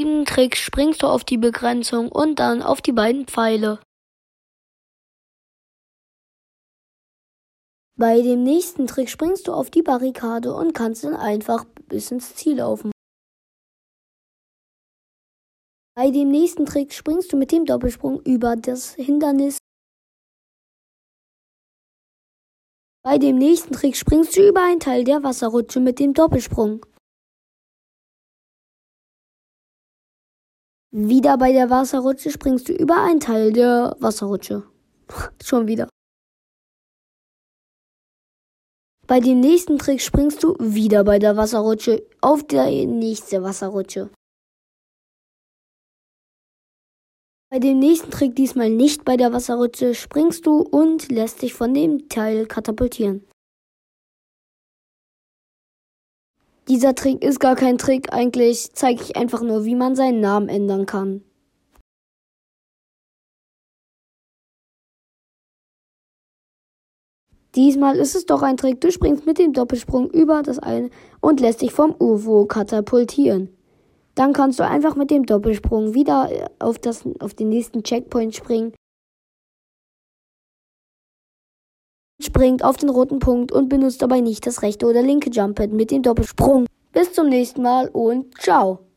Im Trick springst du auf die Begrenzung und dann auf die beiden Pfeile. Bei dem nächsten Trick springst du auf die Barrikade und kannst dann einfach bis ins Ziel laufen. Bei dem nächsten Trick springst du mit dem Doppelsprung über das Hindernis. Bei dem nächsten Trick springst du über einen Teil der Wasserrutsche mit dem Doppelsprung. Wieder bei der Wasserrutsche springst du über einen Teil der Wasserrutsche. Schon wieder. Bei dem nächsten Trick springst du wieder bei der Wasserrutsche auf die nächste Wasserrutsche. Bei dem nächsten Trick diesmal nicht bei der Wasserrutsche springst du und lässt dich von dem Teil katapultieren. Dieser Trick ist gar kein Trick, eigentlich zeige ich einfach nur, wie man seinen Namen ändern kann. Diesmal ist es doch ein Trick, du springst mit dem Doppelsprung über das eine und lässt dich vom UFO katapultieren. Dann kannst du einfach mit dem Doppelsprung wieder auf, das, auf den nächsten Checkpoint springen. Springt auf den roten Punkt und benutzt dabei nicht das rechte oder linke Jumppad mit dem Doppelsprung. Bis zum nächsten Mal und ciao.